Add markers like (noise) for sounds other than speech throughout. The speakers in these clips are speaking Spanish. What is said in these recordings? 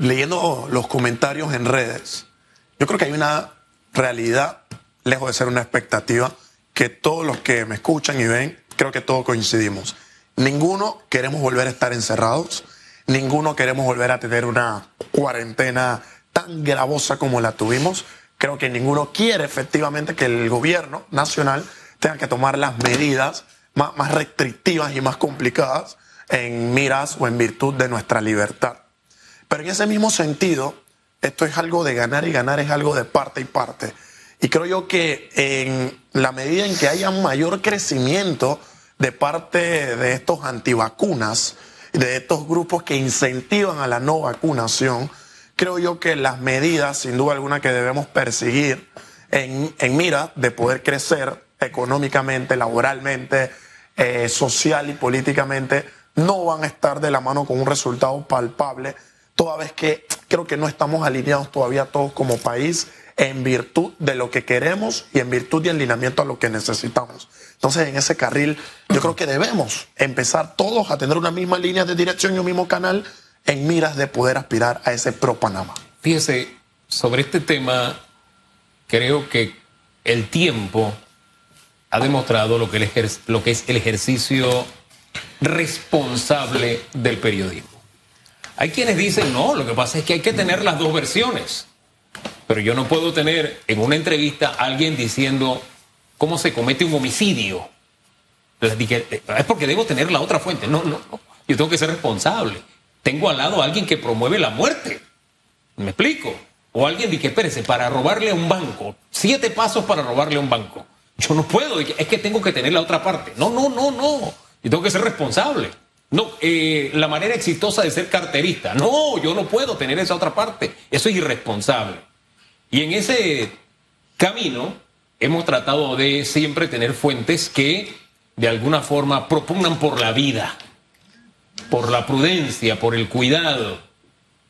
leyendo los comentarios en redes, yo creo que hay una realidad, lejos de ser una expectativa, que todos los que me escuchan y ven, creo que todos coincidimos. Ninguno queremos volver a estar encerrados, ninguno queremos volver a tener una cuarentena tan gravosa como la tuvimos. Creo que ninguno quiere efectivamente que el gobierno nacional tenga que tomar las medidas más, más restrictivas y más complicadas en miras o en virtud de nuestra libertad. Pero en ese mismo sentido, esto es algo de ganar y ganar es algo de parte y parte. Y creo yo que en la medida en que haya mayor crecimiento de parte de estos antivacunas, de estos grupos que incentivan a la no vacunación, creo yo que las medidas, sin duda alguna, que debemos perseguir en, en mira de poder crecer económicamente, laboralmente, eh, social y políticamente, no van a estar de la mano con un resultado palpable, toda vez que creo que no estamos alineados todavía todos como país en virtud de lo que queremos y en virtud de alineamiento a lo que necesitamos. Entonces, en ese carril, yo creo que debemos empezar todos a tener una misma línea de dirección y un mismo canal en miras de poder aspirar a ese pro Panamá. Fíjese, sobre este tema, creo que el tiempo ha demostrado lo que, lo que es el ejercicio responsable del periodismo. Hay quienes dicen, no, lo que pasa es que hay que tener las dos versiones. Pero yo no puedo tener en una entrevista a alguien diciendo cómo se comete un homicidio. Eh, es porque debo tener la otra fuente. No, no, no. Yo tengo que ser responsable. Tengo al lado a alguien que promueve la muerte. ¿Me explico? O alguien dice, espérese, para robarle a un banco, siete pasos para robarle a un banco. Yo no puedo, es que tengo que tener la otra parte. No, no, no, no. Yo tengo que ser responsable. No, eh, la manera exitosa de ser carterista. No, yo no puedo tener esa otra parte. Eso es irresponsable. Y en ese camino hemos tratado de siempre tener fuentes que de alguna forma propugnan por la vida, por la prudencia, por el cuidado.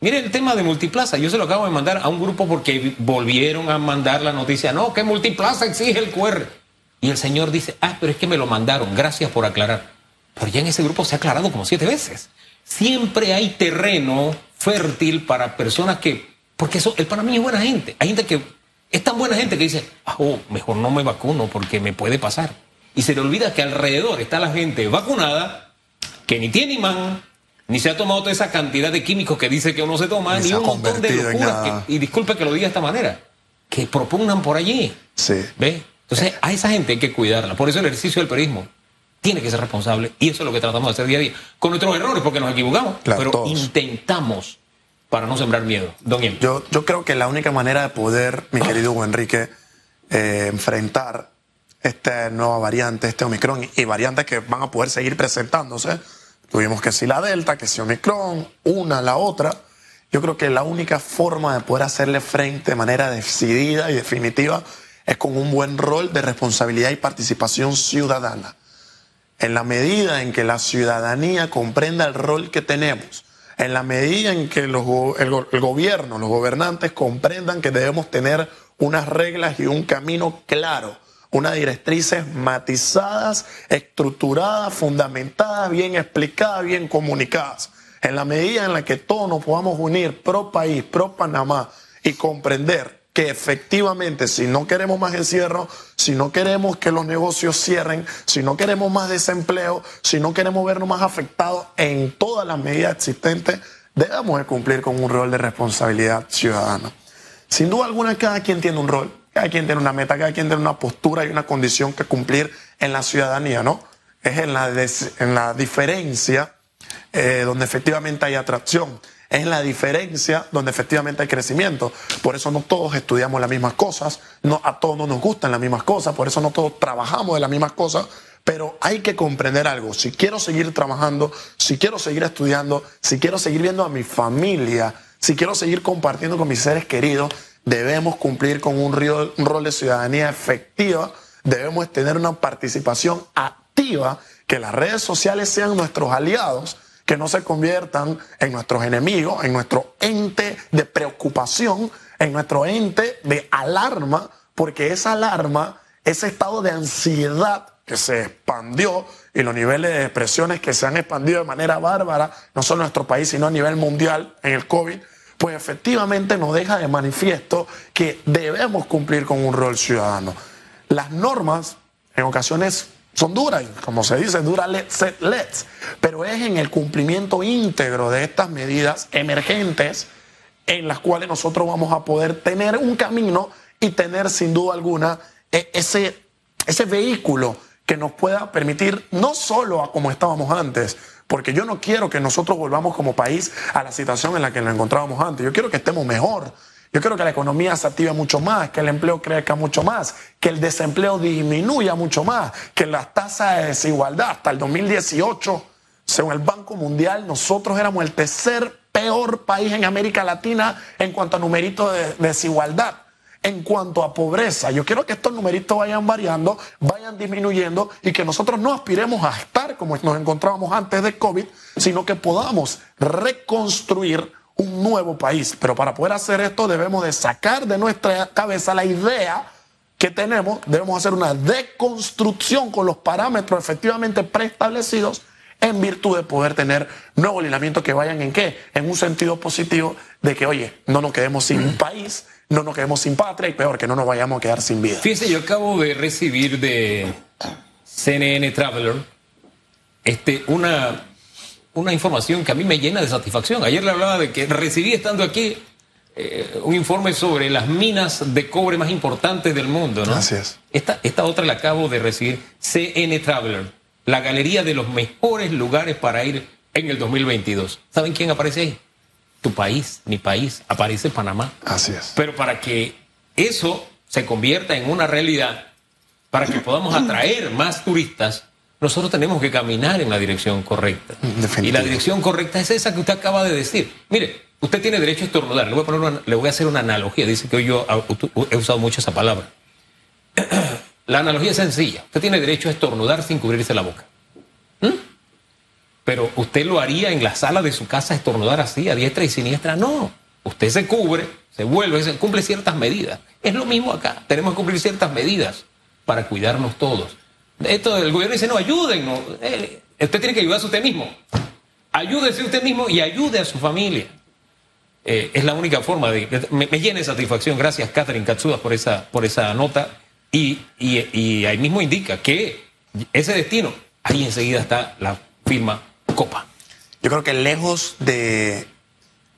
Mire el tema de Multiplaza, yo se lo acabo de mandar a un grupo porque volvieron a mandar la noticia, no, que Multiplaza exige el QR. Y el señor dice, ah, pero es que me lo mandaron, gracias por aclarar. Pero ya en ese grupo se ha aclarado como siete veces. Siempre hay terreno fértil para personas que, porque eso, el panameño es buena gente. Hay gente que es tan buena gente que dice, ah, oh, mejor no me vacuno porque me puede pasar. Y se le olvida que alrededor está la gente vacunada que ni tiene imán, ni se ha tomado toda esa cantidad de químicos que dice que uno se toma, ni, un montón de locuras, y disculpe que lo diga de esta manera, que propugnan por allí. Sí. ¿Ve? Entonces, a esa gente hay que cuidarla. Por eso el ejercicio del periodismo tiene que ser responsable y eso es lo que tratamos de hacer día a día. Con nuestros errores, porque nos equivocamos, pero intentamos para no sembrar miedo. Don Yo, yo creo que la única manera de poder, mi querido Hugo Enrique, eh, enfrentar esta nueva variante, este Omicron y variantes que van a poder seguir presentándose, tuvimos que si la Delta, que si Omicron, una, la otra, yo creo que la única forma de poder hacerle frente de manera decidida y definitiva es con un buen rol de responsabilidad y participación ciudadana en la medida en que la ciudadanía comprenda el rol que tenemos, en la medida en que el, gobierno, los gobernantes comprendan que debemos tener unas reglas y un camino claro, unas directrices matizadas, estructuradas, fundamentadas, bien explicadas, bien comunicadas. En la medida en la que todos nos podamos unir pro país, pro Panamá y comprender que efectivamente si no queremos más encierro, si no queremos que los negocios cierren, si no queremos más desempleo, si no queremos vernos más afectados en todas las medidas existentes, debemos de cumplir con un rol de responsabilidad ciudadana. Sin duda alguna, cada quien tiene un rol, cada quien tiene una meta, cada quien tiene una postura y una condición que cumplir en la ciudadanía, ¿no? Es en la, en la diferencia eh, donde efectivamente hay atracción es la diferencia donde efectivamente hay crecimiento. Por eso no todos estudiamos las mismas cosas, no, a todos no nos gustan las mismas cosas, por eso no todos trabajamos de las mismas cosas, pero hay que comprender algo. Si quiero seguir trabajando, si quiero seguir estudiando, si quiero seguir viendo a mi familia, si quiero seguir compartiendo con mis seres queridos, debemos cumplir con un rol de ciudadanía efectiva, debemos tener una participación activa, que las redes sociales sean nuestros aliados que no se conviertan en nuestros enemigos, en nuestro ente de preocupación, en nuestro ente de alarma, porque esa alarma, ese estado de ansiedad que se expandió y los niveles de depresiones que se han expandido de manera bárbara, no solo en nuestro país, sino a nivel mundial en el COVID, pues efectivamente nos deja de manifiesto que debemos cumplir con un rol ciudadano. Las normas en ocasiones son duras, como se dice, dura let's, let's, pero es en el cumplimiento íntegro de estas medidas emergentes en las cuales nosotros vamos a poder tener un camino y tener sin duda alguna e, ese, ese vehículo que nos pueda permitir no solo a como estábamos antes, porque yo no quiero que nosotros volvamos como país a la situación en la que nos encontrábamos antes, yo quiero que estemos mejor, yo quiero que la economía se active mucho más, que el empleo crezca mucho más, que el desempleo disminuya mucho más, que las tasas de desigualdad hasta el 2018, según el Banco Mundial, nosotros éramos el tercer peor país en América Latina en cuanto a numeritos de desigualdad en cuanto a pobreza. Yo quiero que estos numeritos vayan variando, vayan disminuyendo y que nosotros no aspiremos a estar como nos encontrábamos antes de COVID, sino que podamos reconstruir un nuevo país. Pero para poder hacer esto debemos de sacar de nuestra cabeza la idea que tenemos, debemos hacer una deconstrucción con los parámetros efectivamente preestablecidos en virtud de poder tener nuevos lineamientos que vayan en qué? En un sentido positivo de que, oye, no nos quedemos sin un país, no nos quedemos sin patria y peor, que no nos vayamos a quedar sin vida. Fíjese, yo acabo de recibir de CNN Traveler este, una, una información que a mí me llena de satisfacción. Ayer le hablaba de que recibí estando aquí eh, un informe sobre las minas de cobre más importantes del mundo, ¿no? Gracias. Esta, esta otra la acabo de recibir, CNN Traveler, la galería de los mejores lugares para ir en el 2022. ¿Saben quién aparece ahí? tu país, mi país, aparece Panamá. Así es. Pero para que eso se convierta en una realidad, para que podamos atraer más turistas, nosotros tenemos que caminar en la dirección correcta. Y la dirección correcta es esa que usted acaba de decir. Mire, usted tiene derecho a estornudar. Le voy a, poner le voy a hacer una analogía. Dice que hoy yo he usado mucho esa palabra. (clears throat) La analogía es sencilla. Usted tiene derecho a estornudar sin cubrirse la boca. ¿Mm? pero usted lo haría en la sala de su casa estornudar así, a diestra y siniestra. No, usted se cubre, se vuelve, se cumple ciertas medidas. Es lo mismo acá, tenemos que cumplir ciertas medidas para cuidarnos todos. Esto el gobierno dice, no, ayúdennos. Eh, usted tiene que ayudarse usted mismo. Ayúdese usted mismo y ayude a su familia. Eh, es la única forma de... Me, me llena de satisfacción. Gracias, Catherine Katsuda, por esa, por esa nota. Y, y ahí mismo indica que ese destino, ahí enseguida está la firma Copa. Yo creo que lejos de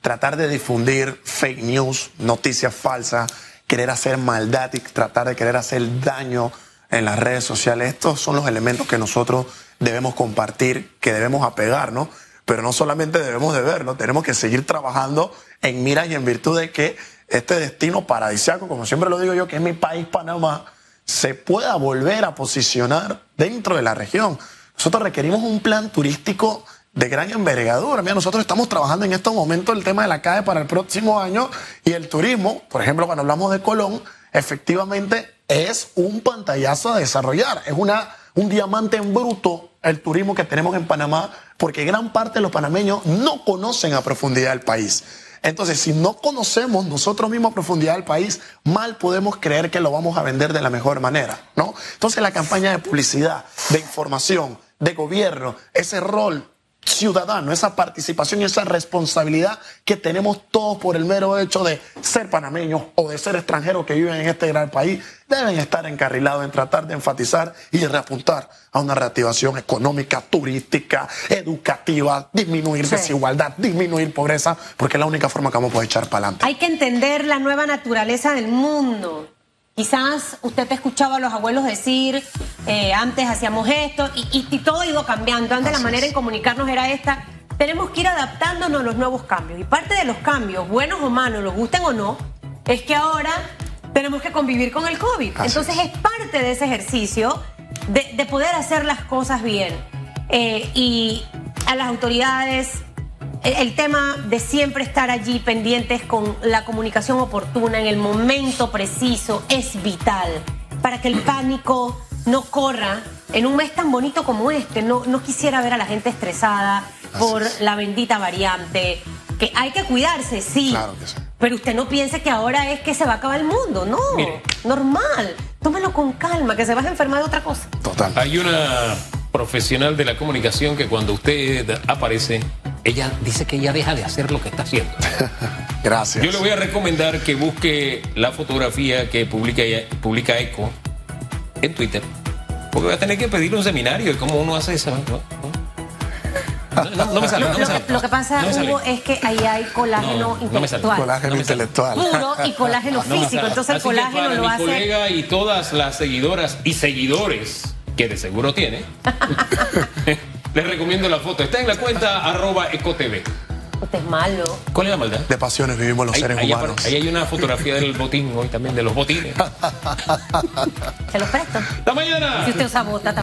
tratar de difundir fake news, noticias falsas, querer hacer maldad y tratar de querer hacer daño en las redes sociales, estos son los elementos que nosotros debemos compartir, que debemos apegarnos, pero no solamente debemos de verlo, tenemos que seguir trabajando en miras y en virtud de que este destino paradisiaco, como siempre lo digo yo, que es mi país, Panamá, se pueda volver a posicionar dentro de la región. Nosotros requerimos un plan turístico de gran envergadura. Mira, nosotros estamos trabajando en estos momentos el tema de la calle para el próximo año y el turismo, por ejemplo, cuando hablamos de Colón, efectivamente es un pantallazo a desarrollar, es una, un diamante en bruto el turismo que tenemos en Panamá, porque gran parte de los panameños no conocen a profundidad el país. Entonces, si no conocemos nosotros mismos a profundidad del país, mal podemos creer que lo vamos a vender de la mejor manera, ¿no? Entonces, la campaña de publicidad, de información, de gobierno, ese rol ciudadano, esa participación y esa responsabilidad que tenemos todos por el mero hecho de ser panameños o de ser extranjeros que viven en este gran país, deben estar encarrilados en tratar de enfatizar y reapuntar a una reactivación económica, turística, educativa, disminuir desigualdad, disminuir pobreza, porque es la única forma que vamos a poder echar para adelante. Hay que entender la nueva naturaleza del mundo. Quizás usted te escuchaba a los abuelos decir, eh, antes hacíamos esto, y, todo ha ido cambiando. Antes la manera en comunicarnos era esta. Tenemos que ir adaptándonos a los nuevos cambios. Y parte de los cambios, buenos o malos, los gusten o no, es que ahora tenemos que convivir con el COVID. Entonces es. parte de ese ejercicio de, poder hacer las cosas bien. Eh, y a las autoridades, el tema de siempre estar allí pendientes con la comunicación oportuna en el momento preciso es vital para que el pánico no corra en un mes tan bonito como este. No, no quisiera ver a la gente estresada por la bendita variante. Que hay que cuidarse, sí. Pero usted no piense que ahora es que se va a acabar el mundo. No, normal. Tómelo con calma, que se va a enfermar de otra cosa. Total. Hay una profesional de la comunicación que cuando usted aparece ella dice que ella deja de hacer lo que está haciendo. (laughs) Gracias. Yo le voy a recomendar que busque la fotografía que publica, publica Eco en Twitter. Porque voy a tener que pedirle un seminario de cómo uno hace eso. ¿no? No, no me sale, Lo, no me lo sale. que, lo que pasa. Hugo, es que ahí hay colágeno intelectual. Colágeno No me sale. intelectual. Puro y (laughs) colágeno físico. Entonces el colágeno para lo mi hace. colega y todas las seguidoras y seguidores, que de seguro tiene, (laughs) les recomiendo la foto. Está en la cuenta arroba ecotv. Usted es malo. ¿Cuál es la maldad? De pasiones vivimos los Ahí, seres ahí humanos. ahí hay una fotografía del botín hoy también, de los botines. Se los presto. ¡Hasta mañana! Si usted usa bota